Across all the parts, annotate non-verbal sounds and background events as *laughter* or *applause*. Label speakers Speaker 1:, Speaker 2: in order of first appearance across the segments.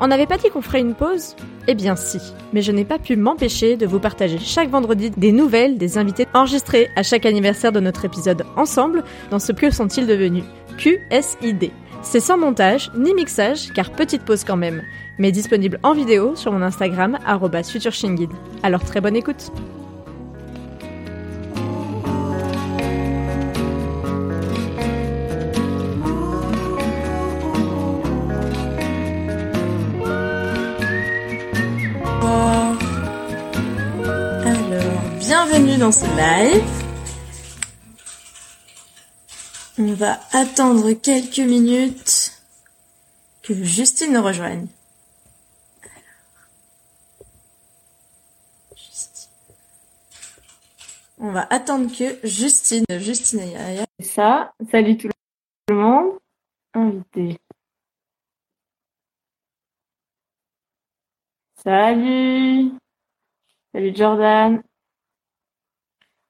Speaker 1: on n'avait pas dit qu'on ferait une pause Eh bien si, mais je n'ai pas pu m'empêcher de vous partager chaque vendredi des nouvelles des invités enregistrés à chaque anniversaire de notre épisode ensemble dans ce que sont-ils devenus QSID. C'est sans montage ni mixage, car petite pause quand même, mais disponible en vidéo sur mon Instagram @futureshingid. Alors très bonne écoute.
Speaker 2: Bienvenue dans ce live. On va attendre quelques minutes que Justine nous rejoigne. On va attendre que Justine, Justine Yaya. Ça, salut tout le monde. Invité. Salut. Salut Jordan.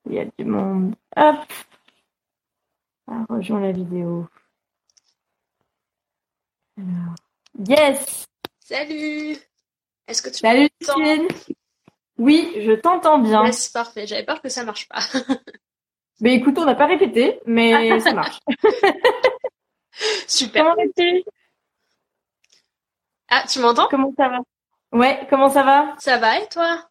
Speaker 2: Il y a du monde. Hop. Ah, rejoins la vidéo. Alors. Yes.
Speaker 3: Salut Est-ce que tu
Speaker 2: Salut. Oui, je t'entends bien.
Speaker 3: Ouais, c'est parfait. J'avais peur que ça marche pas. *laughs*
Speaker 2: Mais écoute, on n'a pas répété, mais *laughs* ça marche.
Speaker 3: Super.
Speaker 2: Comment vas-tu?
Speaker 3: Ah, tu m'entends?
Speaker 2: Comment ça va? Ouais, comment ça va?
Speaker 3: Ça va et toi?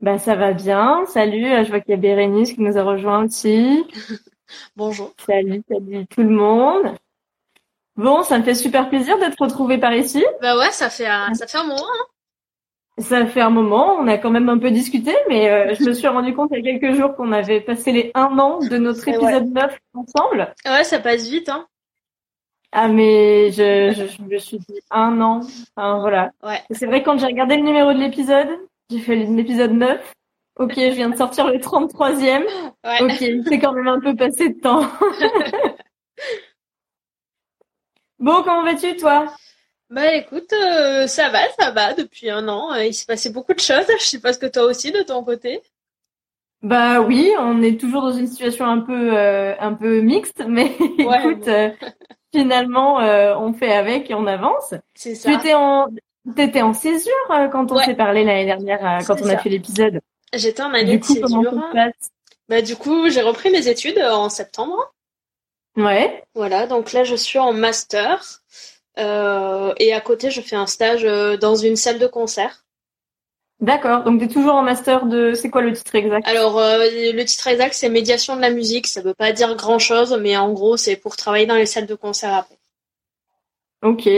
Speaker 2: Bah ça va bien. Salut, euh, je vois qu'il y a Bérénice qui nous a rejoint aussi. *laughs*
Speaker 3: Bonjour.
Speaker 2: Salut, salut tout le monde. Bon, ça me fait super plaisir d'être retrouvée par ici.
Speaker 3: Bah ouais, ça fait un, ça fait un moment. hein.
Speaker 2: Ça fait un moment, on a quand même un peu discuté, mais euh, je me suis rendu compte il y a quelques jours qu'on avait passé les un an de notre épisode 9 ensemble.
Speaker 3: Ouais, ça passe vite, hein.
Speaker 2: Ah mais je, je, je me suis dit un an. Enfin, voilà.
Speaker 3: Ouais.
Speaker 2: C'est vrai quand j'ai regardé le numéro de l'épisode, j'ai fait l'épisode 9. Ok, je viens de sortir le 33e.
Speaker 3: Ouais.
Speaker 2: Ok, c'est quand même un peu passé de temps. *laughs* Bon, comment vas-tu toi?
Speaker 3: Bah écoute, euh, ça va, ça va depuis un an. Euh, il s'est passé beaucoup de choses. Je sais pas ce que toi aussi de ton côté.
Speaker 2: Bah oui, on est toujours dans une situation un peu euh, un peu mixte, mais *laughs*
Speaker 3: Ouais,
Speaker 2: écoute,
Speaker 3: bon.
Speaker 2: euh, finalement on fait avec et on avance.
Speaker 3: C'est ça.
Speaker 2: Tu étais en t'étais en césure euh, quand on
Speaker 3: Ouais.
Speaker 2: s'est parlé l'année dernière euh, quand on a fait l'épisode.
Speaker 3: J'étais en année
Speaker 2: Du coup,
Speaker 3: de césure. Bah du coup, j'ai repris mes études en septembre.
Speaker 2: Ouais.
Speaker 3: Voilà, donc là je suis en master. Euh, et à côté, je fais un stage dans une salle de concert.
Speaker 2: D'accord. Donc, tu es toujours en master de... C'est quoi le titre exact?
Speaker 3: Alors, euh, le titre exact, c'est médiation de la musique. Ça veut pas dire grand-chose, mais en gros, c'est pour travailler dans les salles de concert après.
Speaker 2: Ok.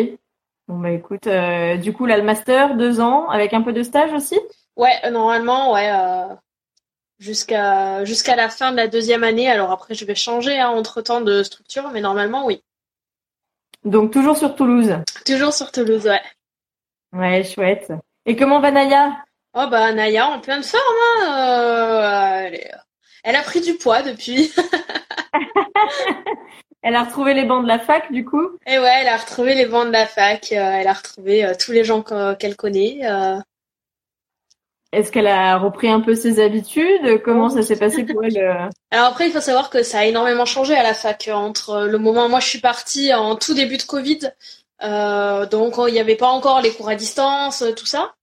Speaker 2: Bon, bah écoute, euh, du coup, là, le master, deux ans, avec un peu de stage aussi?
Speaker 3: Ouais, euh, normalement, ouais, euh, jusqu'à jusqu'à la fin de la deuxième année. Alors après, je vais changer hein, entre-temps de structure, mais normalement, oui.
Speaker 2: Donc, toujours sur Toulouse?
Speaker 3: Toujours sur Toulouse, ouais.
Speaker 2: Ouais, chouette. Et comment va Naya?
Speaker 3: Oh bah Naya, en pleine forme, hein, euh, elle, est- elle a pris du poids depuis. *laughs*
Speaker 2: Elle a retrouvé les bancs de la fac, du coup?
Speaker 3: Et ouais, elle a retrouvé les bancs de la fac, euh, elle a retrouvé euh, tous les gens que- qu'elle connaît. euh.
Speaker 2: est-ce qu'elle a repris un peu ses habitudes? Comment ça s'est passé pour elle
Speaker 3: Alors après, il faut savoir que ça a énormément changé à la fac entre le moment où moi je suis partie en tout début de Covid, euh, donc il n'y avait pas encore les cours à distance, tout ça.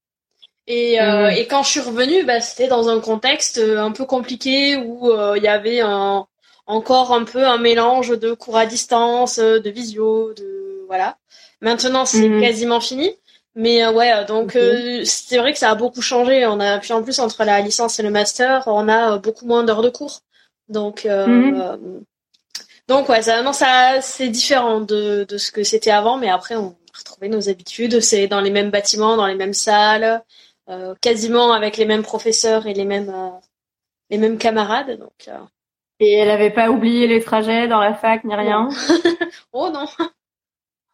Speaker 3: Et, euh, et quand je suis revenue, bah, c'était dans un contexte un peu compliqué où il y avait un, encore un peu un mélange de cours à distance, de visio, de voilà. Maintenant, c'est mhm. quasiment fini. Mais euh, ouais, donc euh, c'est vrai que ça a beaucoup changé. On a puis en plus entre la licence et le master, on a euh, beaucoup moins d'heures de cours. Donc mhm. donc ouais, ça, non, ça c'est différent de, de ce que c'était avant, mais après on a retrouvé nos habitudes. C'est dans les mêmes bâtiments, dans les mêmes salles, quasiment avec les mêmes professeurs et les mêmes les mêmes camarades. Donc
Speaker 2: et elle avait pas oublié les trajets dans la fac ni rien. *laughs*
Speaker 3: oh non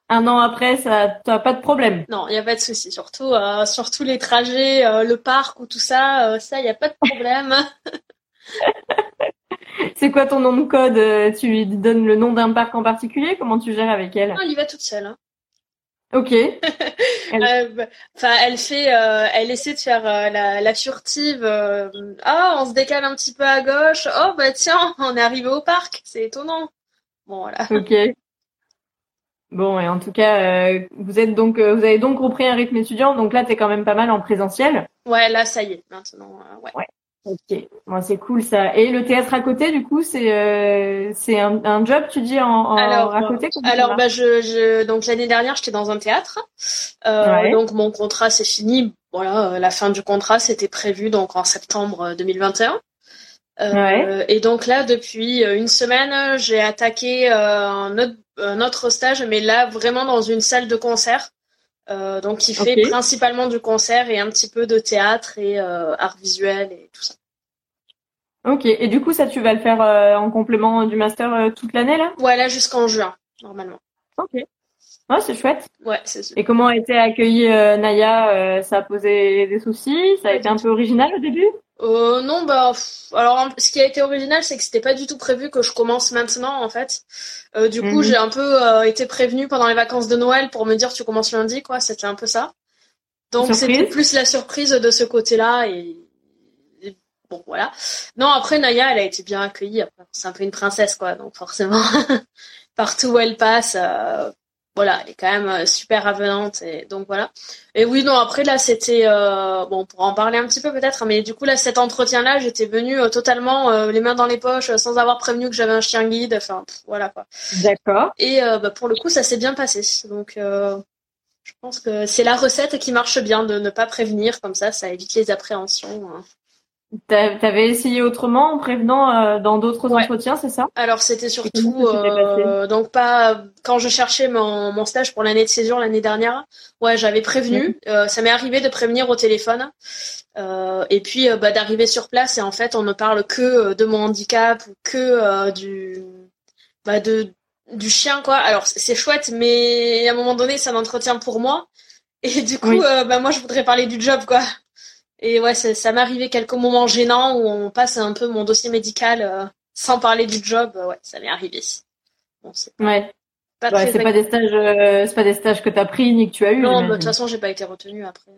Speaker 2: un an après, ça, t'as pas de problème.
Speaker 3: Non, il y a pas de souci. Surtout, euh, surtout les trajets, euh, le parc ou tout ça, euh, ça, il y a pas de problème. *laughs*
Speaker 2: C'est quoi ton nom de code Tu lui donnes le nom d'un parc en particulier? Comment tu gères avec elle?
Speaker 3: Non, elle y va toute seule. Hein.
Speaker 2: Ok. *laughs*
Speaker 3: elle... Enfin, elle fait, elle essaie de faire la, la, furtive. Ah, on se décale un petit peu à gauche. Oh bah tiens, *laughs* on est arrivé au parc. C'est étonnant. Bon voilà. *laughs*
Speaker 2: Ok. Bon, et en tout cas, euh, vous êtes donc, euh, vous avez donc repris un rythme étudiant, donc là, t'es quand même pas mal en présentiel.
Speaker 3: Ouais, là, ça y est, maintenant, euh, ouais. ouais.
Speaker 2: Ok, bon, c'est cool ça. Et le théâtre à côté, du coup, c'est c'est un, un, job, tu dis en, en
Speaker 3: alors,
Speaker 2: à côté.
Speaker 3: Alors, bah, je, je donc l'année dernière, j'étais dans un théâtre. Ouais. Donc mon contrat c'est fini. Voilà, la fin du contrat c'était prévu donc en septembre 2021. ouais. Et donc là, depuis une semaine, j'ai attaqué un autre un autre stage, mais là vraiment dans une salle de concert. Euh, donc qui fait principalement du concert et un petit peu de théâtre et euh, art visuel et tout ça.
Speaker 2: Ok, et du coup ça tu vas le faire euh, en complément du master toute l'année là?
Speaker 3: Ouais, là jusqu'en juin normalement.
Speaker 2: Ok. Ah, c'est chouette.
Speaker 3: Ouais, c'est sûr.
Speaker 2: Et comment a été accueilli Naya? Ça a posé des soucis? Ça a été un peu original au début?
Speaker 3: Euh, non, bah, alors ce qui a été original, c'est que c'était pas du tout prévu que je commence maintenant, en fait. Euh, du coup, mhm. j'ai un peu euh, été prévenue pendant les vacances de Noël pour me dire tu commences lundi, quoi. C'était un peu ça. Donc c'était plus la surprise de ce côté-là et... bon voilà. Non, après Naya, elle a été bien accueillie. C'est un peu une princesse, quoi. Donc forcément, *laughs* partout où elle passe, euh, voilà, elle est quand même euh, super avenante et donc voilà. Et oui, non, après là, c'était euh, bon, pour en parler un petit peu peut-être, mais du coup là, cet entretien-là, j'étais venue euh, totalement les mains dans les poches, sans avoir prévenu que j'avais un chien guide. Enfin, voilà quoi.
Speaker 2: D'accord.
Speaker 3: Et bah, pour le coup, ça s'est bien passé. Donc, je pense que c'est la recette qui marche bien de ne pas prévenir comme ça, ça évite les appréhensions. Hein.
Speaker 2: T'avais essayé autrement en prévenant euh, dans d'autres entretiens, c'est ça?
Speaker 3: Alors c'était surtout euh, donc pas quand je cherchais mon, mon stage pour l'année de césure l'année dernière. Ouais, j'avais prévenu. Mhm. Euh, ça m'est arrivé de prévenir au téléphone et puis bah, d'arriver sur place et en fait on ne parle que de mon handicap ou que du bah, de du chien quoi. Alors c'est chouette, mais à un moment donné c'est un entretien pour moi et du coup bah moi je voudrais parler du job quoi. Et ouais, ça, ça m'est arrivé quelques moments gênants où on passe un peu mon dossier médical euh, sans parler du job. ouais, ça m'est arrivé.
Speaker 2: Bon, c'est pas, ouais. c'est pas des stages, euh, c'est pas des stages que t'as pris ni que tu as eu.
Speaker 3: Non, de toute façon, j'ai pas été retenue après.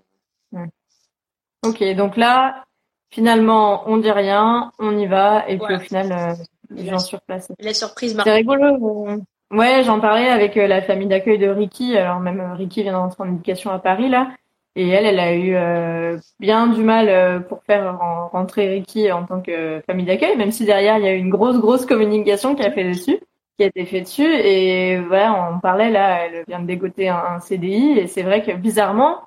Speaker 2: Ok, donc là, finalement, on dit rien, on y va, et puis au final, euh, les gens sur place.
Speaker 3: La surprise,
Speaker 2: C'est rigolo. Ouais, j'en parlais avec la famille d'accueil de Ricky. Alors même Ricky vient d'entrer en éducation à Paris là. Et elle, elle a eu euh, bien du mal euh, pour faire rentrer Ricky en tant que famille d'accueil, même si derrière il y a eu une grosse grosse communication qui a fait dessus, qui a été fait dessus. Et voilà, on parlait là, elle vient de dégoter un, CDI et c'est vrai que bizarrement,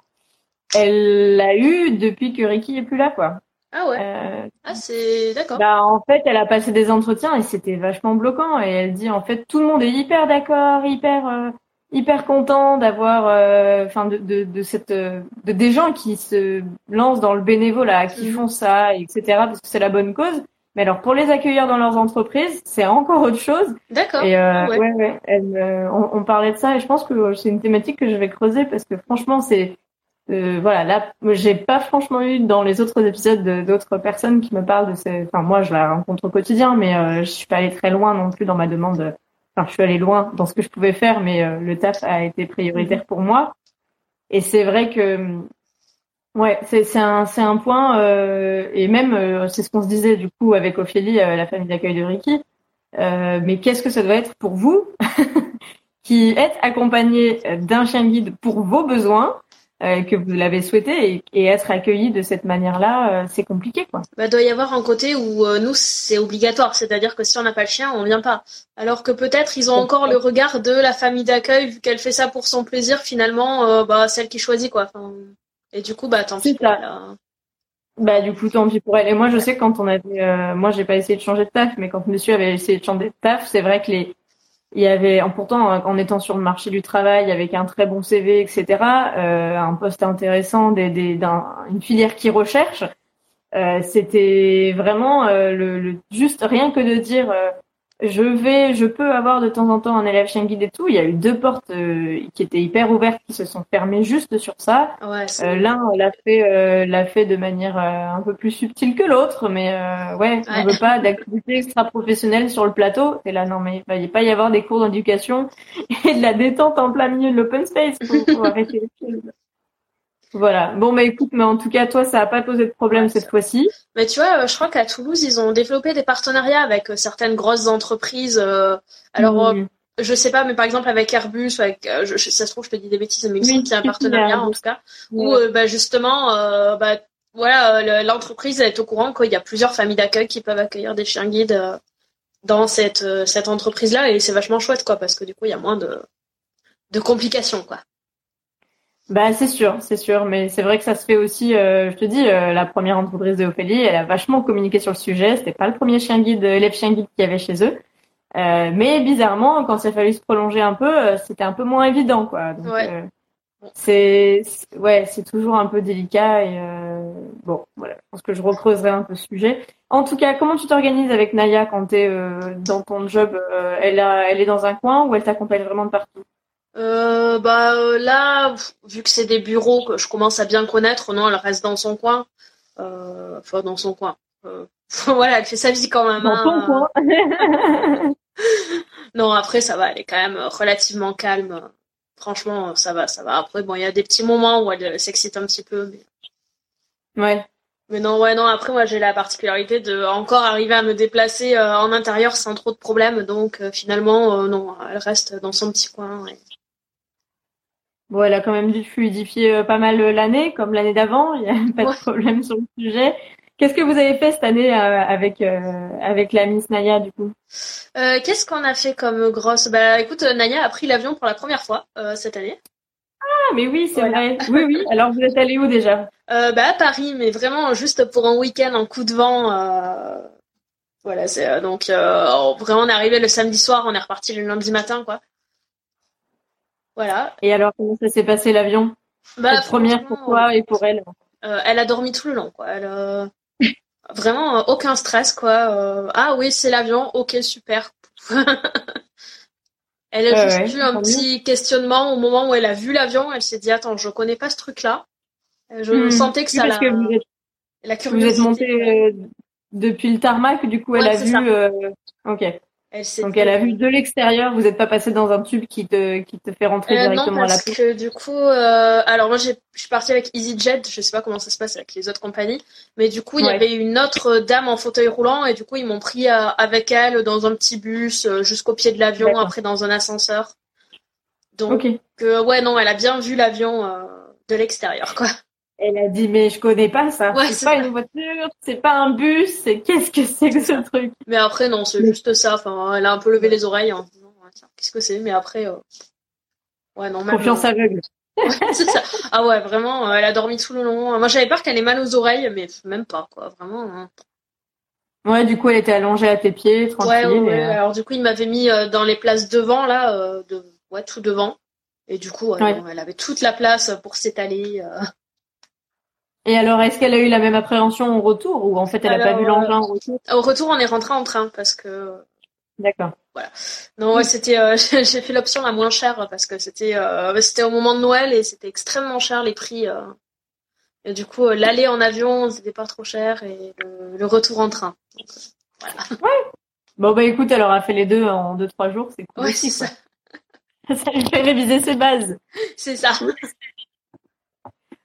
Speaker 2: elle l'a eu depuis que Ricky est plus là, quoi.
Speaker 3: Ah ouais. Euh, ah c'est d'accord.
Speaker 2: Bah en fait, elle a passé des entretiens et c'était vachement bloquant. Et elle dit en fait tout le monde est hyper d'accord, hyper hyper content d'avoir euh, enfin de, de, de, cette de, des gens qui se lancent dans le bénévolat qui mhm. font ça etc parce que c'est la bonne cause mais alors pour les accueillir dans leurs entreprises c'est encore autre chose
Speaker 3: d'accord
Speaker 2: et euh, ouais. ouais, ouais euh, on, on, parlait de ça et je pense que c'est une thématique que je vais creuser parce que franchement c'est euh, voilà là j'ai pas franchement eu dans les autres épisodes d'autres personnes qui me parlent de ces enfin moi je la rencontre au quotidien mais euh, je suis pas allée très loin non plus dans ma demande je suis allée loin dans ce que je pouvais faire, mais euh, le taf a été prioritaire pour moi. Et c'est vrai que Ouais, c'est un point euh, et même euh, c'est ce qu'on se disait du coup avec Ophélie, la famille d'accueil de Ricky. mais qu'est-ce que ça doit être pour vous *laughs* qui êtes accompagné d'un chien guide pour vos besoins euh, que vous l'avez souhaité et, être accueilli de cette manière-là, euh, c'est compliqué quoi.
Speaker 3: Bah doit y avoir un côté où euh, nous c'est obligatoire, c'est-à-dire que si on n'a pas le chien, on vient pas. Alors que peut-être ils ont encore le regard de la famille d'accueil vu qu'elle fait ça pour son plaisir, finalement bah celle qui choisit quoi. Enfin, et du coup bah tant pis.
Speaker 2: Ça. Bah du coup tant pis pour elle. Et moi je sais quand on avait, moi j'ai pas essayé de changer de taf, mais quand Monsieur avait essayé de changer de taf, c'est vrai que les il y avait, pourtant, en étant sur le marché du travail avec un très bon CV, etc., euh, un poste intéressant, des, des, une filière qui recherche, euh, c'était vraiment euh, le, juste rien que de dire je vais, je peux avoir de temps en temps un élève chien guide et tout. Il y a eu deux portes euh, qui étaient hyper ouvertes qui se sont fermées juste sur ça.
Speaker 3: Ouais,
Speaker 2: euh, L'un l'a fait, euh, l'a fait de manière euh, un peu plus subtile que l'autre, mais ouais, on veut pas d'activité extra professionnelle sur le plateau. Et là, non, mais il va pas y avoir des cours d'éducation *laughs* et de la détente en plein milieu de l'open space. pour arrêter les choses. Voilà. Bon, bah écoute, mais en tout cas, toi, ça n'a pas posé de problème cette fois-ci.
Speaker 3: Mais tu vois, euh, je crois qu'à Toulouse, ils ont développé des partenariats avec euh, certaines grosses entreprises. Euh, alors, mmh. je sais pas, mais par exemple avec Airbus, avec, je, ça se trouve, je te dis des bêtises, mais il me semble qu'il y a un partenariat en tout cas, où bah, justement, bah, voilà, l'entreprise est au courant qu'il y a plusieurs familles d'accueil qui peuvent accueillir des chiens guides dans cette cette entreprise-là, et c'est vachement chouette, quoi, parce que du coup, il y a moins de de complications, quoi.
Speaker 2: Bah c'est sûr, c'est sûr, mais c'est vrai que ça se fait aussi. Euh, je te dis, euh, la première entreprise de Ophélie, elle a vachement communiqué sur le sujet. C'était pas le premier chien guide, élève chien guide qu'il y avait chez eux, euh, mais bizarrement, quand il a fallu se prolonger un peu, c'était un peu moins évident, quoi. Donc,
Speaker 3: ouais.
Speaker 2: c'est ouais, c'est toujours un peu délicat et bon, voilà. Je pense que je recreuserai un peu ce sujet. En tout cas, comment tu t'organises avec Naya quand tu es dans ton job Elle a, elle est dans un coin ou elle t'accompagne vraiment de partout?
Speaker 3: Euh, bah euh, là, vu que c'est des bureaux que je commence à bien connaître, non, elle reste dans son coin. Euh, enfin, dans son coin. Euh, *laughs* voilà, elle fait sa vie quand même.
Speaker 2: Dans ton coin. *laughs*
Speaker 3: non, après ça va, elle est quand même relativement calme. Franchement, ça va, ça va. Après, bon, il y a des petits moments où elle s'excite un petit peu,
Speaker 2: mais. Ouais.
Speaker 3: Mais non, ouais, non. Après, moi, j'ai la particularité de encore arriver à me déplacer en intérieur sans trop de problèmes. Donc, finalement, non, elle reste dans son petit coin.
Speaker 2: Bon, elle a quand même dû fluidifier euh, pas mal euh, l'année, comme l'année d'avant. Il n'y a *laughs* pas de problème sur le sujet. Qu'est-ce que vous avez fait cette année euh, avec avec la Miss Naya du coup?
Speaker 3: Qu'est-ce qu'on a fait comme grosse? Bah écoute, Naya a pris l'avion pour la première fois cette année.
Speaker 2: Ah mais oui c'est vrai. Oui oui. *laughs* Alors vous êtes allé où déjà?
Speaker 3: Bah à Paris, mais vraiment juste pour un week-end en coup de vent. Voilà, c'est donc vraiment on est arrivé le samedi soir, on est reparti le lundi matin quoi. Voilà.
Speaker 2: Et alors, comment ça s'est passé l'avion? Bah, première pour toi et pour elle
Speaker 3: euh, Elle a dormi tout le long, quoi. Elle a *laughs* vraiment euh, aucun stress, quoi. Euh, ah oui, c'est l'avion. Ok, super. *laughs* elle a juste eu un petit questionnement au moment où elle a vu l'avion. Elle s'est dit attends, je connais pas ce truc-là. Je hmm. sentais que ça
Speaker 2: la. vous êtes, la curiosité. Vous êtes monté depuis le tarmac, du coup, elle a vu. Ok. Donc elle a vu de l'extérieur, vous n'êtes pas passé dans un tube qui te qui te fait rentrer euh, directement
Speaker 3: à
Speaker 2: la
Speaker 3: que du coup, euh, alors moi je suis partie avec EasyJet, je sais pas comment ça se passe avec les autres compagnies, mais du coup il y avait une autre dame en fauteuil roulant et du coup ils m'ont pris euh, avec elle dans un petit bus jusqu'au pied de l'avion, après dans un ascenseur. Donc ouais non, elle a bien vu l'avion de l'extérieur quoi.
Speaker 2: Elle a dit mais je connais pas ça. c'est pas une voiture, c'est pas un bus, c'est qu'est-ce que c'est que ce truc?
Speaker 3: Mais après non, c'est juste ça. Enfin, elle a un peu levé les oreilles en disant qu'est-ce que c'est? Mais après, euh... ouais non.
Speaker 2: Même, Confiance euh, aveugle. *laughs*
Speaker 3: c'est ça. Ah ouais, vraiment, euh, elle a dormi tout le long. Moi j'avais peur qu'elle ait mal aux oreilles, mais même pas quoi, vraiment. Hein.
Speaker 2: Ouais, du coup elle était allongée à tes pieds, tranquille.
Speaker 3: Ouais, ouais, Alors du coup il m'avait mis dans les places devant là, de... ouais tout devant. Et du coup, elle avait toute la place pour s'étaler.
Speaker 2: Et alors, est-ce qu'elle a eu la même appréhension au retour ou en fait elle n'a pas vu l'engin au retour?
Speaker 3: Au retour, on est rentré en train parce que.
Speaker 2: D'accord.
Speaker 3: Voilà. Non, ouais, c'était. Euh, *laughs* j'ai fait l'option la moins chère parce que c'était euh, c'était au moment de Noël et c'était extrêmement cher les prix. Euh. Et du coup, l'aller en avion, c'était pas trop cher et le, retour en train. voilà.
Speaker 2: Ouais. Bon bah écoute, elle aura fait les deux en deux trois jours, c'est cool.
Speaker 3: Ouais, c'est ça. *laughs*
Speaker 2: ça lui fait réviser ses bases.
Speaker 3: C'est ça. *laughs*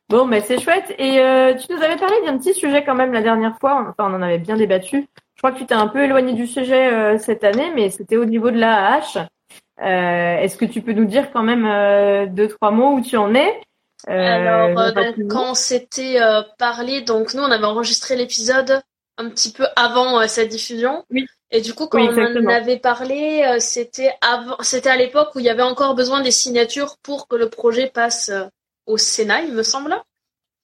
Speaker 2: Bon, mais c'est chouette. Et euh, tu nous avais parlé d'un petit sujet quand même la dernière fois. Enfin, on en avait bien débattu. Je crois que tu t'es un peu éloigné du sujet euh, cette année, mais c'était au niveau de l'AAH. Euh, Est-ce que tu peux nous dire quand même euh, deux trois mots où tu en es?
Speaker 3: Alors, quand on s'était parlé, donc nous on avait enregistré l'épisode un petit peu avant sa diffusion.
Speaker 2: Oui.
Speaker 3: Et du coup, quand on en avait parlé, c'était avant, c'était à l'époque où il y avait encore besoin des signatures pour que le projet passe au Sénat, il me semble.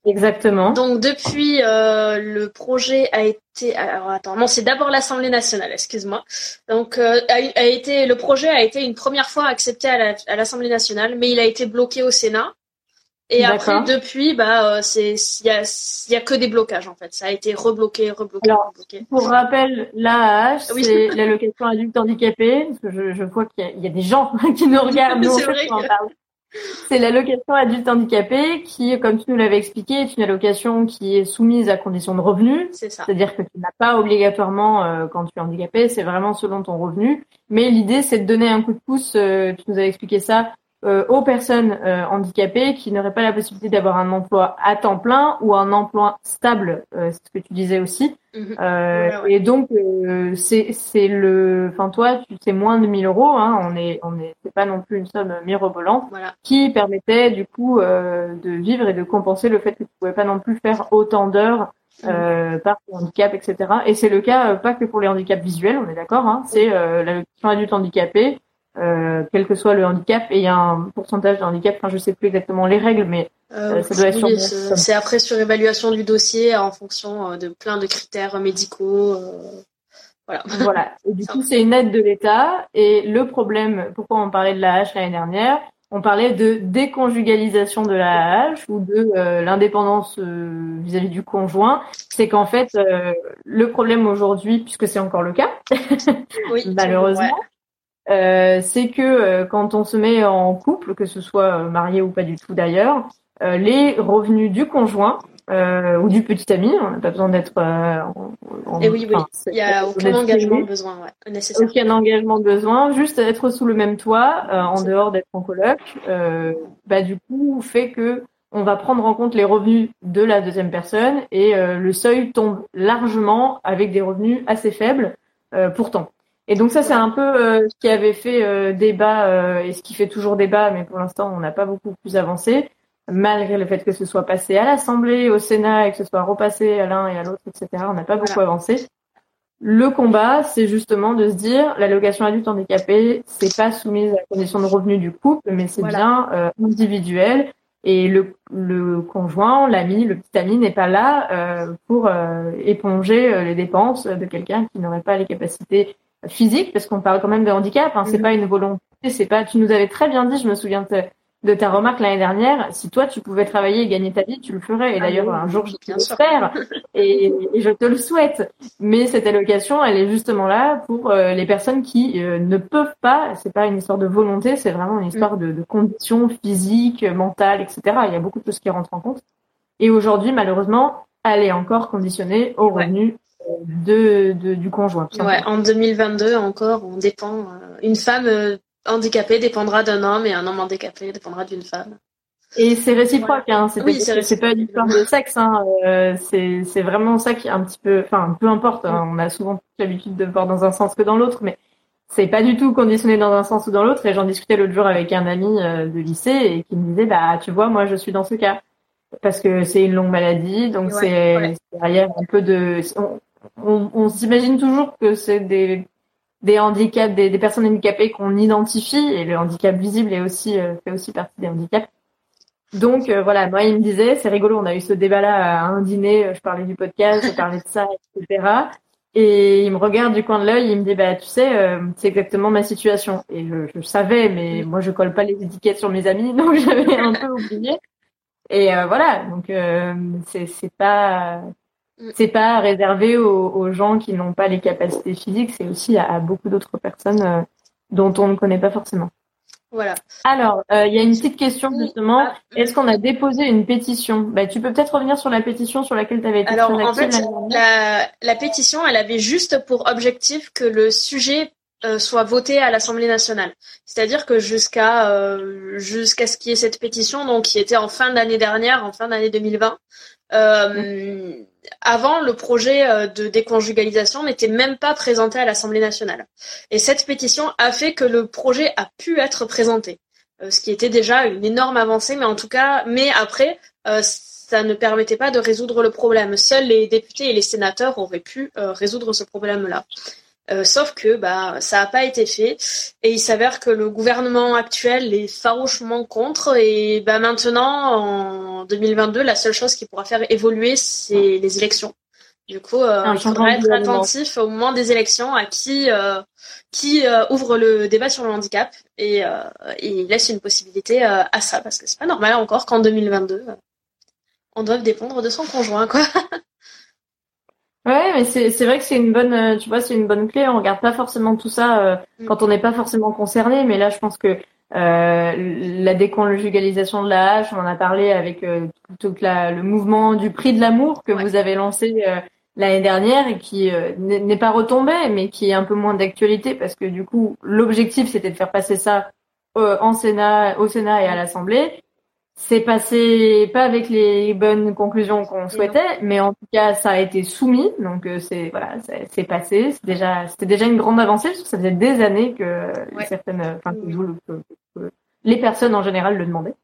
Speaker 2: Exactement.
Speaker 3: Donc depuis, euh, le projet a été. Alors attends, non, c'est d'abord l'Assemblée nationale. Excuse-moi. Donc euh, a, été le projet a été une première fois accepté à l'Assemblée nationale, mais il a été bloqué au Sénat. Et après, depuis, bah, euh, c'est il y a il y a que des blocages en fait. Ça a été rebloqué, rebloqué,
Speaker 2: Alors,
Speaker 3: rebloqué.
Speaker 2: Pour rappel, l'AAH, c'est l'allocation adulte handicapé. Parce que je, je vois qu'il y, a des gens *laughs* qui nous regardent. *laughs* Nous, en parle. C'est l'allocation adulte handicapé qui, comme tu nous l'avais expliqué, est une allocation qui est soumise à condition de revenu.
Speaker 3: C'est ça.
Speaker 2: C'est-à-dire que tu n'as pas obligatoirement, euh, quand tu es handicapé, c'est vraiment selon ton revenu. Mais l'idée, c'est de donner un coup de pouce, euh, tu nous avais expliqué ça, euh, aux personnes euh, handicapées qui n'auraient pas la possibilité d'avoir un emploi à temps plein ou un emploi stable, euh, c'est ce que tu disais aussi. Mhm. Et donc c'est c'est le, enfin toi, tu sais moins de 1000 euros, hein, on est on est c'est pas non plus une somme mirobolante,
Speaker 3: voilà.
Speaker 2: qui permettait du coup de vivre et de compenser le fait que tu pouvais pas non plus faire autant d'heures. Mhm. par handicap, etc. Et c'est le cas pas que pour les handicaps visuels, on est d'accord. Hein, c'est euh, l'allocation adulte handicapé euh, quel que soit le handicap, et il y a un pourcentage de handicap, enfin je sais plus exactement les règles, mais euh, euh ça doit être oui,
Speaker 3: C'est après sur évaluation du dossier en fonction euh, de plein de critères médicaux. voilà.
Speaker 2: voilà. *laughs* Et du coup, c'est une aide de l'État. Et le problème, pourquoi on parlait de la H l'année dernière, on parlait de déconjugalisation de la H ou de l'indépendance vis-à-vis du conjoint, c'est qu'en fait le problème aujourd'hui, puisque c'est encore le cas, *laughs*
Speaker 3: oui,
Speaker 2: malheureusement, euh, c'est que euh, quand on se met en couple, que ce soit euh, marié ou pas du tout d'ailleurs, les revenus du conjoint ou du petit ami, on n'a pas besoin d'être.
Speaker 3: Et eh oui, oui, il n'y a aucun engagement besoin, ouais, nécessaire.
Speaker 2: Aucun engagement besoin, juste être sous le même toit, en dehors d'être en coloc, bah du coup fait que on va prendre en compte les revenus de la deuxième personne et le seuil tombe largement avec des revenus assez faibles pourtant. Et donc ça, c'est un peu euh, ce qui avait fait euh, débat euh, et ce qui fait toujours débat, mais pour l'instant, on n'a pas beaucoup plus avancé, malgré le fait que ce soit passé à l'Assemblée, au Sénat et que ce soit repassé à l'un et à l'autre, etc. On n'a pas beaucoup avancé. Le combat, c'est justement de se dire, l'allocation adulte handicapé, c'est pas soumise à la condition de revenu du couple, mais c'est bien individuel. Et le, le conjoint, l'ami, le petit ami n'est pas là pour éponger les dépenses de quelqu'un qui n'aurait pas les capacités physique, parce qu'on parle quand même de handicap, hein, c'est mhm. pas une volonté, c'est pas. Tu nous avais très bien dit, je me souviens de, ta remarque l'année dernière. Si toi tu pouvais travailler et gagner ta vie, tu le ferais. Et ah d'ailleurs, un jour, je vais le faire, *laughs* et, je te le souhaite. Mais cette allocation, elle est justement là pour euh, les personnes qui euh, ne peuvent pas. C'est pas une histoire de volonté, c'est vraiment une histoire de, de conditions physiques, mentales, etc. Il y a beaucoup de choses qui rentrent en compte. Et aujourd'hui, malheureusement, elle est encore conditionnée au revenu de, du conjoint.
Speaker 3: Ouais, en 2022 encore, on dépend. Euh, une femme euh, handicapée dépendra d'un homme et un homme handicapé dépendra d'une femme.
Speaker 2: Et c'est réciproque, hein. C'est oui, pas une histoire de sexe, hein. Euh, c'est vraiment ça qui est un petit peu, enfin, peu importe. Hein. On a souvent l'habitude de voir dans un sens que dans l'autre, mais c'est pas du tout conditionné dans un sens ou dans l'autre. Et j'en discutais l'autre jour avec un ami de lycée et qui me disait, bah, tu vois, moi, je suis dans ce cas parce que c'est une longue maladie, donc c'est derrière un peu de on, on s'imagine toujours que c'est des, des handicaps, des, des personnes handicapées qu'on identifie, et le handicap visible est aussi euh, fait aussi partie des handicaps. Donc euh, voilà, moi il me disait, c'est rigolo, on a eu ce débat-là à un dîner, euh, je parlais du podcast, je parlais de ça, etc. Et il me regarde du coin de l'œil, il me dit bah tu sais, c'est exactement ma situation. Et je, je, savais, mais moi je colle pas les étiquettes sur mes amis, *laughs* donc j'avais un peu oublié. Et voilà, donc c'est pas. C'est pas réservé aux, gens qui n'ont pas les capacités physiques, c'est aussi à, beaucoup d'autres personnes euh, dont on ne connaît pas forcément.
Speaker 3: Voilà.
Speaker 2: Alors, euh, il y a une petite question justement. Ah. Est-ce qu'on a déposé une pétition? Bah, Tu peux peut-être revenir sur la pétition sur laquelle tu avais été
Speaker 3: Alors, en fait, la, la, pétition, elle avait juste pour objectif que le sujet soit voté à l'Assemblée nationale. C'est-à-dire que jusqu'à jusqu'à ce qu'il y ait cette pétition, donc qui était en fin d'année dernière, en fin d'année 2020, euh, avant, le projet euh, de déconjugalisation n'était même pas présenté à l'Assemblée nationale. Et cette pétition a fait que le projet a pu être présenté, euh, ce qui était déjà une énorme avancée, mais en tout cas, mais après, ça ne permettait pas de résoudre le problème. Seuls les députés et les sénateurs auraient pu résoudre ce problème-là. Euh, sauf que bah ça n'a pas été fait. Et il s'avère que le gouvernement actuel est farouchement contre. Et bah maintenant en 2022 la seule chose qui pourra faire évoluer c'est les élections. Du coup, euh, il faudra être attentif au moment des élections à qui euh, qui ouvre le débat sur le handicap. Et, et laisse une possibilité à ça parce que c'est pas normal encore qu'en 2022 on doive dépendre de son conjoint quoi. *laughs*
Speaker 2: Ouais, mais c'est c'est vrai que c'est une bonne, euh, tu vois, c'est une bonne clé. On regarde pas forcément tout ça euh, mm. quand on n'est pas forcément concerné, mais là, je pense que euh, la déconjugalisation de la hache, on en a parlé avec tout la, le mouvement du prix de l'amour que vous avez lancé l'année dernière et qui n'est pas retombé, mais qui est un peu moins d'actualité parce que du coup, l'objectif c'était de faire passer ça en Sénat, au Sénat et à l'Assemblée c'est passé pas avec les bonnes conclusions qu'on souhaitait, mais en tout cas ça a été soumis, donc euh, c'est voilà, c'est passé. C'est déjà c'était déjà une grande avancée parce que ça faisait des années que certaines, enfin que, les personnes en général le demandaient.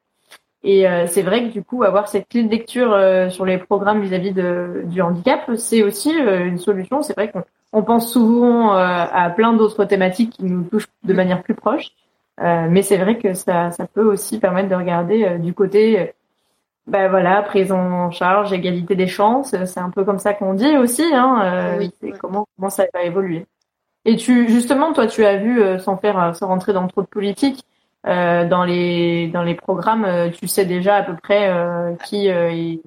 Speaker 2: Et euh, c'est vrai que du coup avoir cette clé de lecture euh, sur les programmes vis-à-vis de, du handicap, c'est aussi une solution. C'est vrai qu'on on pense souvent à plein d'autres thématiques qui nous touchent de manière plus proche. Euh, mais c'est vrai que ça, ça peut aussi permettre de regarder euh, du côté, ben voilà, prise en charge, égalité des chances. C'est un peu comme ça qu'on dit aussi. Hein, euh, comment comment ça va évoluer. Et tu justement, toi, tu as vu sans faire sans rentrer dans trop de politique. dans les dans les programmes, tu sais déjà à peu près qui est,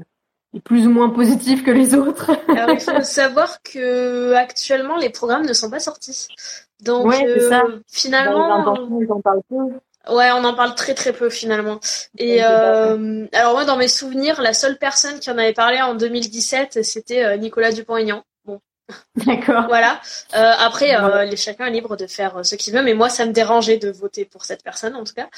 Speaker 2: est, plus ou moins positif que les autres. *laughs*
Speaker 3: Alors il faut savoir que actuellement les programmes ne sont pas sortis. Donc euh, finalement, Ouais, on en parle très très peu finalement. Et euh, alors moi, dans mes souvenirs, la seule personne qui en avait parlé en 2017, c'était euh, Nicolas Dupont-Aignan. *laughs*
Speaker 2: D'accord.
Speaker 3: voilà. Euh, après, euh, chacun est libre de faire ce qu'il veut, mais moi, ça me dérangeait de voter pour cette personne en tout cas.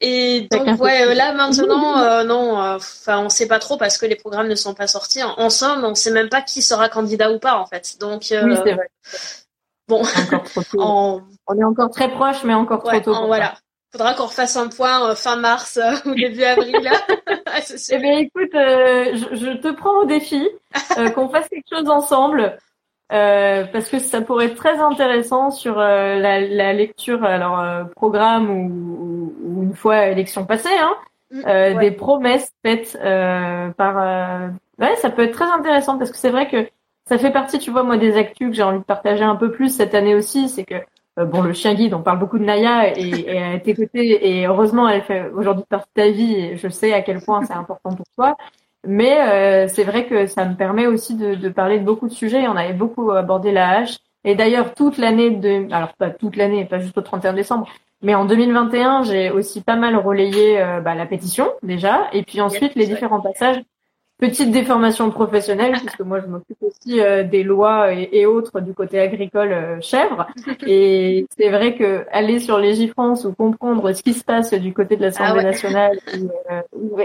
Speaker 3: Et donc ouais, là maintenant, non, enfin, on sait pas trop parce que les programmes ne sont pas sortis. En, somme, on sait même pas qui sera candidat ou pas en fait. Donc.
Speaker 2: oui, c'est vrai. Bon, *laughs* on est encore très proche, mais encore trop tôt.
Speaker 3: voilà. Faudra qu'on refasse un point euh, fin mars euh, ou début avril. *laughs*
Speaker 2: eh bien, écoute, euh, je, te prends au défi qu'on fasse quelque chose ensemble. Parce que ça pourrait être très intéressant sur la, lecture, alors programme ou, une fois élection passée, hein, mm, des promesses faites par. ouais, ça peut être très intéressant parce que c'est vrai que ça fait partie, tu vois, moi, des actus que j'ai envie de partager un peu plus cette année aussi, c'est que euh, bon, le chien guide, on parle beaucoup de Naya et, et à tes côtés, et heureusement, elle fait aujourd'hui partie de ta vie, et je sais à quel point c'est important pour toi. Mais euh, c'est vrai que ça me permet aussi de, de, parler de beaucoup de sujets. On avait beaucoup abordé la hache. Et d'ailleurs, toute l'année de, alors pas toute l'année, pas juste au 31 décembre, mais en 2021, j'ai aussi pas mal relayé euh, bah, la pétition déjà, et puis ensuite les différents passages petite déformation professionnelle puisque moi je m'occupe aussi euh, des lois et, autres du côté agricole euh, chèvre. *laughs* Et c'est vrai que aller sur Légifrance ou comprendre ce qui se passe du côté de l'Assemblée ah nationale euh,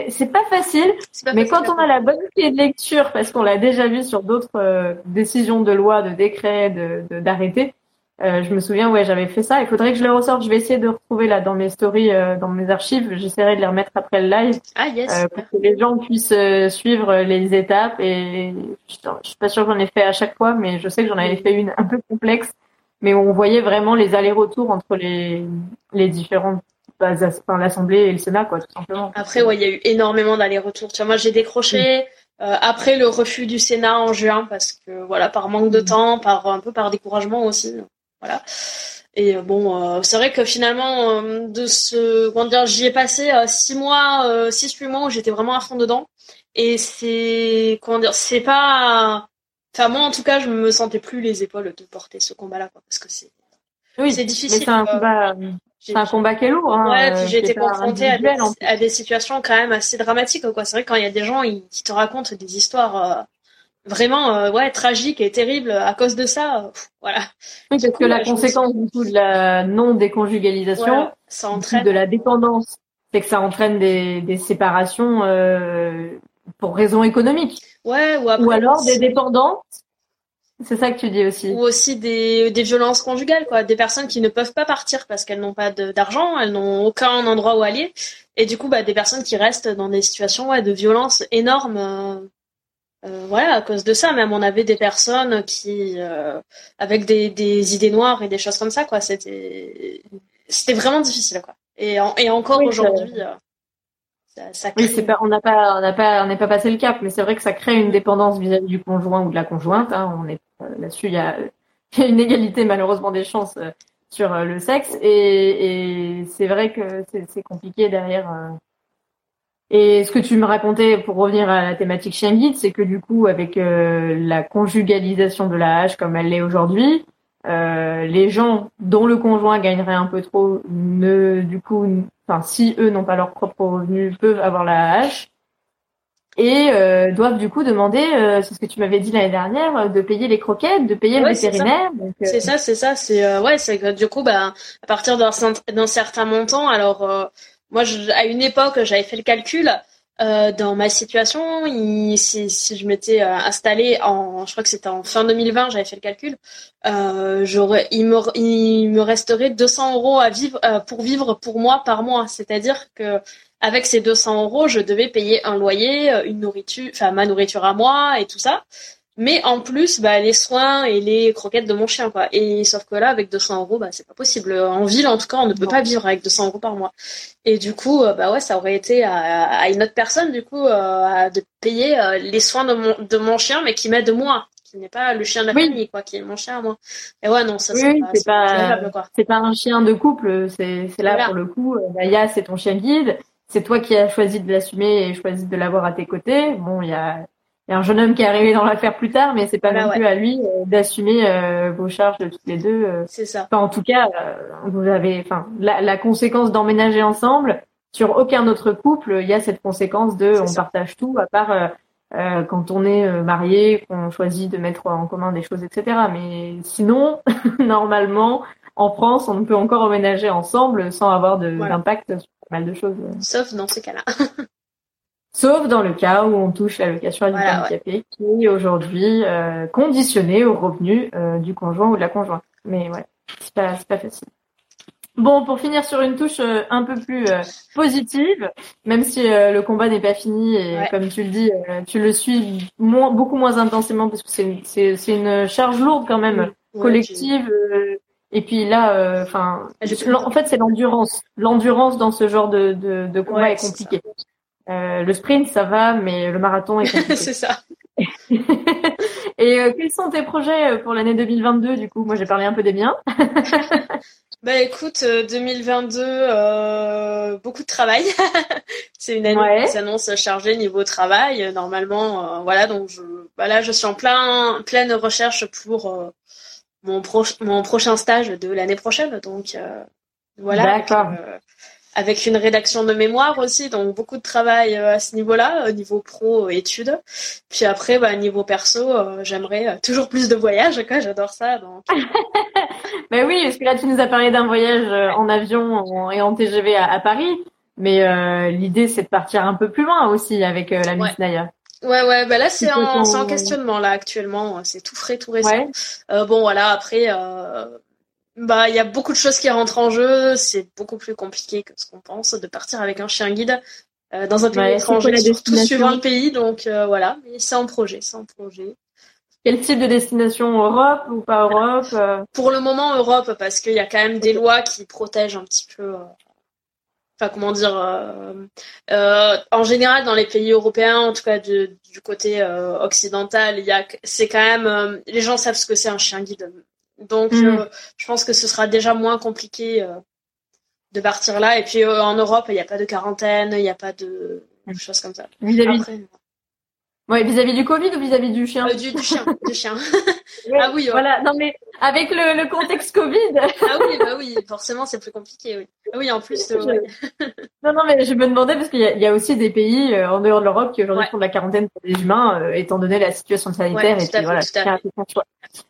Speaker 2: c'est pas facile mais quand on a la bonne clé de lecture parce qu'on l'a déjà vu sur d'autres décisions de loi de décrets de d'arrêtés euh, je me souviens, ouais, j'avais fait ça. Il faudrait que je les ressorte. Je vais essayer de retrouver là dans mes stories, euh, dans mes archives. J'essaierai de les remettre après le live
Speaker 3: ah, yes.
Speaker 2: euh, pour que les gens puissent euh, suivre les étapes. Et je, je suis pas sûre que j'en ai fait à chaque fois, mais je sais que j'en avais fait une un peu complexe, mais on voyait vraiment les allers-retours entre les les différentes enfin, l'Assemblée et le Sénat, quoi, tout simplement.
Speaker 3: Après, ouais, il y a eu énormément d'allers-retours. Tu vois, moi, j'ai décroché. Euh, après le refus du Sénat en juin parce que voilà par manque de temps, par un peu par découragement aussi. Voilà. Et euh, bon, euh, c'est vrai que finalement, euh, de ce, comment dire, j'y ai passé six mois, six huit mois où j'étais vraiment à fond dedans. Et c'est, comment dire, c'est pas, enfin moi en tout cas, je me sentais plus les épaules de porter ce combat-là, quoi, parce que c'est,
Speaker 2: oui, c'est difficile. c'est un combat, c'est un combat qui est lourd. Hein,
Speaker 3: ouais, puis j'ai été confrontée à, à, des situations quand même assez dramatiques, quoi. C'est vrai quand il y a des gens qui te racontent des histoires vraiment ouais tragique et terrible à cause de ça. voilà.
Speaker 2: Oui, parce que la conséquence du coup de la non déconjugalisation, ça entraîne de la dépendance, c'est que ça entraîne des, des séparations pour raisons économiques.
Speaker 3: Ouais, ou,
Speaker 2: ou alors des dépendances c'est ça que tu dis aussi.
Speaker 3: Ou aussi des, des violences conjugales, quoi. Des personnes qui ne peuvent pas partir parce qu'elles n'ont pas d'argent, elles n'ont aucun endroit où aller. Et du coup, bah, des personnes qui restent dans des situations ouais, de violence énormes. Euh, euh, voilà, à cause de ça, même on avait des personnes qui, euh, avec des, des idées noires et des choses comme ça, quoi. C'était, c'était vraiment difficile, quoi. Et, et encore aujourd'hui,
Speaker 2: oui, c'est pas, on n'a pas, on n'a pas, on n'est pas passé le cap, mais c'est vrai que ça crée une dépendance vis-à-vis du conjoint ou de la conjointe. Hein. On est euh, là-dessus, il y a, *laughs* une égalité malheureusement des chances euh, sur euh, le sexe, et, et c'est vrai que c'est compliqué derrière. Et ce que tu me racontais pour revenir à la thématique chien guide, c'est que du coup, avec la conjugalisation de la hache comme elle l'est aujourd'hui, euh, les gens dont le conjoint gagnerait un peu trop ne du coup enfin si eux n'ont pas leur propre revenu peuvent avoir la hache. Et euh, doivent du coup demander euh, c'est ce que tu m'avais dit l'année dernière de payer les croquettes de payer le vétérinaire
Speaker 3: c'est ça c'est ça c'est ouais c'est que du coup bah à partir d'un certain montant alors moi je, à une époque j'avais fait le calcul euh, dans ma situation, il, si, si, je m'étais euh, installée en, je crois que c'était en fin 2020, j'avais fait le calcul, euh, j'aurais, il me, il me resterait 200 euros à vivre euh, pour vivre pour moi par mois. C'est-à-dire que avec ces 200 euros, je devais payer un loyer, une nourriture, enfin ma nourriture à moi et tout ça mais en plus bah, les soins et les croquettes de mon chien quoi. Et sauf que là avec 200 euros bah c'est pas possible. En ville en tout cas on ne peut pas vivre avec 200 euros par mois. Et du coup euh, bah ouais ça aurait été à, une autre personne du coup euh, de payer euh, les soins de mon de mon chien mais qui m'aide moi qui n'est pas le chien de la famille quoi qui est mon chien à moi. Et ouais non ça
Speaker 2: oui, c'est pas c'est pas, un chien de couple c'est là pour le coup Maya c'est ton chien guide c'est toi qui as choisi de l'assumer et choisi de l'avoir à tes côtés. Bon il y a il y a un jeune homme qui est arrivé dans l'affaire plus tard, mais c'est pas non plus à lui euh, d'assumer euh, vos charges de toutes les deux.
Speaker 3: Euh. C'est ça.
Speaker 2: Enfin, en tout cas, vous avez, enfin, la, la conséquence d'emménager ensemble sur aucun autre couple, il y a cette conséquence de on partage tout, à part quand on est marié, qu'on choisit de mettre en commun des choses, etc. Mais sinon, *laughs* normalement, en France, on peut encore emménager ensemble sans avoir d'impact sur pas mal de choses.
Speaker 3: Sauf dans ces cas-là. *laughs*
Speaker 2: Sauf dans le cas où on touche l'allocation adulte voilà, handicapé, qui est aujourd'hui euh, conditionnée au revenu euh, du conjoint ou de la conjointe. Mais ouais, c'est pas, pas facile. Bon, pour finir sur une touche euh, un peu plus positive, même si le combat n'est pas fini et comme tu le dis, tu le suis moins, beaucoup moins intensément parce que c'est c'est c'est une charge lourde quand même collective. et puis là, enfin, en fait, c'est l'endurance. L'endurance dans ce genre de de, de combat est compliquée. Euh, le sprint, ça va, mais le marathon est compliqué. *laughs*
Speaker 3: c'est ça. *laughs*
Speaker 2: Et euh, quels sont tes projets euh, pour l'année 2022 Du coup, moi, j'ai parlé un peu des miens. *laughs*
Speaker 3: bah écoute, 2022, euh, beaucoup de travail. c'est une année qui s'annonce chargée niveau travail. Normalement, voilà, donc je, bah là, je suis en plein, pleine recherche pour mon, pro mon prochain stage de l'année prochaine. Donc voilà.
Speaker 2: D'accord
Speaker 3: avec une rédaction de mémoire aussi, donc beaucoup de travail euh, à ce niveau-là, au niveau pro études. Puis après, bah, niveau perso, euh, j'aimerais euh, toujours plus de voyages, quoi. J'adore ça. Donc. *laughs*
Speaker 2: ben oui, parce que là, tu nous as parlé d'un voyage en avion et en TGV à, Paris, mais l'idée, c'est de partir un peu plus loin aussi avec la Miss Naya.
Speaker 3: Ouais, ouais, bah là c'est en, en, questionnement là actuellement, c'est tout frais, tout récent. bon voilà, après bah, il y a beaucoup de choses qui rentrent en jeu. C'est beaucoup plus compliqué que ce qu'on pense de partir avec un chien guide euh, dans un pays étranger, surtout suivant le pays. Donc euh, voilà, mais c'est en projet, c'est en projet.
Speaker 2: Quel type de destination Europe ou pas Europe euh?
Speaker 3: Pour le moment Europe parce qu'il y a quand même des lois qui protègent un petit peu. Enfin comment dire En général dans les pays européens, en tout cas du côté occidental, il y a c'est quand même les gens savent ce que c'est un chien guide donc, mm. euh, je pense que ce sera déjà moins compliqué euh, de partir là. Et puis, euh, en Europe, il n'y a pas de quarantaine, il n'y a pas de, choses comme ça.
Speaker 2: Vis-à-vis Ouais, vis-à-vis du Covid ou vis-à-vis du chien
Speaker 3: euh, du, du, chien, du chien. *laughs* ah oui,
Speaker 2: voilà. Non mais avec le, le contexte Covid.
Speaker 3: ah oui, bah oui, forcément c'est plus compliqué, oui. Ah oui, en plus. Euh, ouais. *laughs*
Speaker 2: non, non, mais je me demandais parce qu'il y, y, a aussi des pays euh, en dehors de l'Europe qui aujourd'hui font de la quarantaine pour les humains, étant donné la situation sanitaire et puis voilà.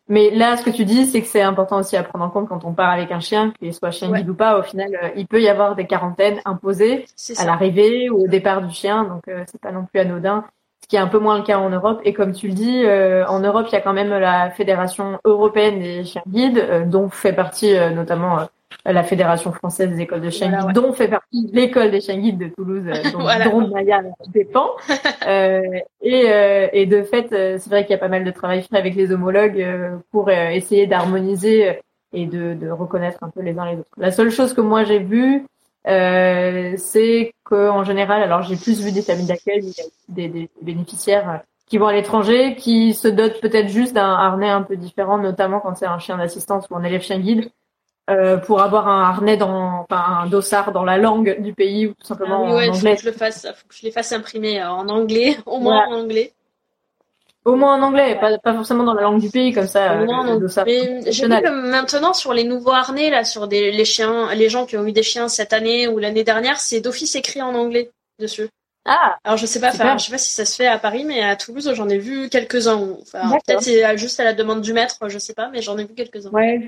Speaker 2: Mais là, ce que tu dis, c'est que c'est important aussi à prendre en compte quand on part avec un chien, qu'il soit chien guide ou pas. Au final, il peut y avoir des quarantaines imposées à l'arrivée ou au départ du chien, donc c'est pas non plus anodin ce qui est un peu moins le cas en Europe. Et comme tu le dis, euh, en Europe, il y a quand même la Fédération européenne des chiens guides, euh, dont fait partie euh, notamment la Fédération française des écoles de chiens guides, dont fait partie l'école des chiens guides de Toulouse, *laughs* dont, voilà. Maya dépend. *laughs* et, et de fait, c'est vrai qu'il y a pas mal de travail fait avec les homologues pour essayer d'harmoniser et de, de reconnaître un peu les uns les autres. La seule chose que moi j'ai vue, euh, c'est qu'en général, alors j'ai plus vu des familles d'accueil, des, des, bénéficiaires qui vont à l'étranger, qui se dotent peut-être juste d'un harnais un peu différent, notamment quand c'est un chien d'assistance ou un élève chien guide, euh, pour avoir un harnais dans, enfin un dossard dans la langue du pays ou tout simplement
Speaker 3: ah oui,
Speaker 2: en anglais.
Speaker 3: Faut que je le fasse, faut que je les fasse imprimer en anglais, *laughs* au moins en anglais.
Speaker 2: Au moins en anglais, pas, pas forcément dans la langue du pays comme ça.
Speaker 3: Au moins, euh, mais j'ai vu que maintenant sur les nouveaux harnais là, sur des les chiens, les gens qui ont eu des chiens cette année ou l'année dernière, c'est d'office écrit en anglais dessus.
Speaker 2: Ah.
Speaker 3: Alors je sais pas, enfin je sais pas si ça se fait à Paris, mais à Toulouse j'en ai vu quelques uns. Enfin, peut-être c'est juste à la demande du maître, je sais pas, mais j'en ai vu quelques uns.
Speaker 2: Ouais.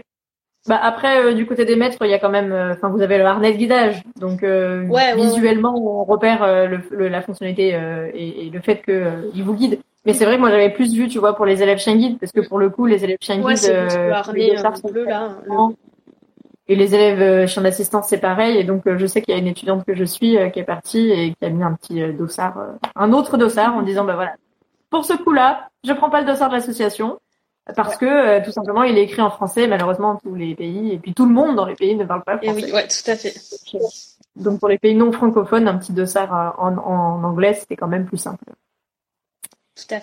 Speaker 2: Bah après euh, du côté des maîtres, il y a quand même, euh, enfin vous avez le harnais de guidage, donc
Speaker 3: ouais,
Speaker 2: visuellement on repère le, la fonctionnalité et, et, le fait que il vous guide. Mais c'est vrai que moi j'avais plus vu, tu vois, pour les élèves chien guide, parce que pour le coup, les élèves chien guide,
Speaker 3: euh, euh bleu, là,
Speaker 2: et les élèves euh, chiens d'assistance, c'est pareil. Et donc, euh, je sais qu'il y a une étudiante que je suis qui est partie et qui a mis un petit dossard, un autre dossard, en disant, bah voilà, pour ce coup-là, je prends pas le dossard de l'association parce que tout simplement, il est écrit en français. Malheureusement, tous les pays et puis tout le monde dans les pays ne parle pas français.
Speaker 3: Et oui, ouais, tout à fait.
Speaker 2: Donc, pour les pays non francophones, un petit dossard en, en anglais, c'était quand même plus simple.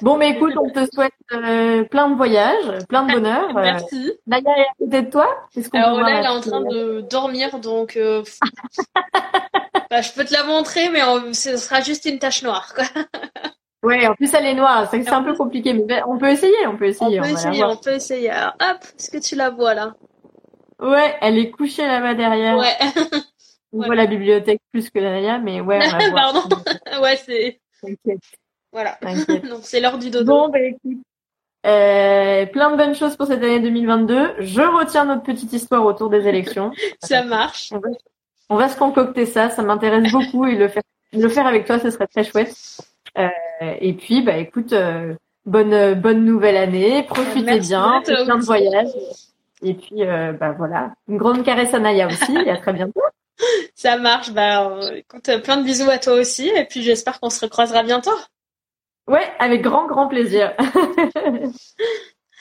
Speaker 2: Bon, mais écoute, on te souhaite euh, plein de voyages, plein de bonheur.
Speaker 3: Euh, Merci.
Speaker 2: Naya est à côté de toi
Speaker 3: Alors là, elle est en train de dormir, donc euh, *laughs* bah, je peux te la montrer, mais ce sera juste une tache noire. Quoi.
Speaker 2: ouais, en plus elle est noire, c'est un peu compliqué, mais on peut essayer, on peut essayer.
Speaker 3: On peut essayer, on peut essayer. Alors, hop, est-ce que tu la vois là?
Speaker 2: Ouais, elle est couchée là-bas derrière.
Speaker 3: Ouais.
Speaker 2: On *laughs* voit la bibliothèque plus que Naya, mais ouais. On va *laughs*
Speaker 3: Pardon. ouais, c'est. Voilà. *laughs* Donc c'est l'heure du dodo.
Speaker 2: Bon, bah, écoute. Euh, plein de bonnes choses pour cette année 2022. Je retiens notre petite histoire autour des élections. *laughs*
Speaker 3: ça marche.
Speaker 2: On va, se concocter ça. Ça m'intéresse beaucoup et le faire, le faire avec toi, ce serait très chouette. Euh, et puis, bah écoute, euh, bonne bonne nouvelle année. Profitez bien, plein de voyages. Et puis, bah voilà, une grande caresse à Naya aussi. et *laughs* à très bientôt.
Speaker 3: Ça marche. Bah écoute, plein de bisous à toi aussi. Et puis j'espère qu'on se recroisera bientôt.
Speaker 2: Ouais, avec grand, grand plaisir.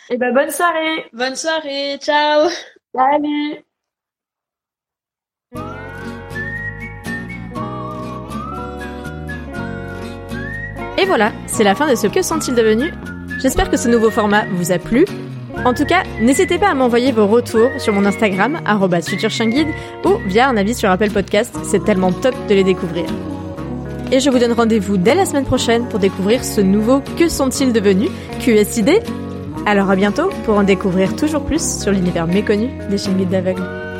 Speaker 2: Et eh ben, bonne soirée.
Speaker 3: Bonne soirée. Ciao.
Speaker 2: Salut.
Speaker 1: Et voilà, c'est la fin de ce Que sont-ils devenus? J'espère que ce nouveau format vous a plu. En tout cas, n'hésitez pas à m'envoyer vos retours sur mon Instagram, futurchienguide, ou via un avis sur Apple Podcast, c'est tellement top de les découvrir. Et je vous donne rendez-vous dès la semaine prochaine pour découvrir ce nouveau Que sont-ils devenus QSID Alors à bientôt pour en découvrir toujours plus sur l'univers méconnu des chaînes d'aveugles.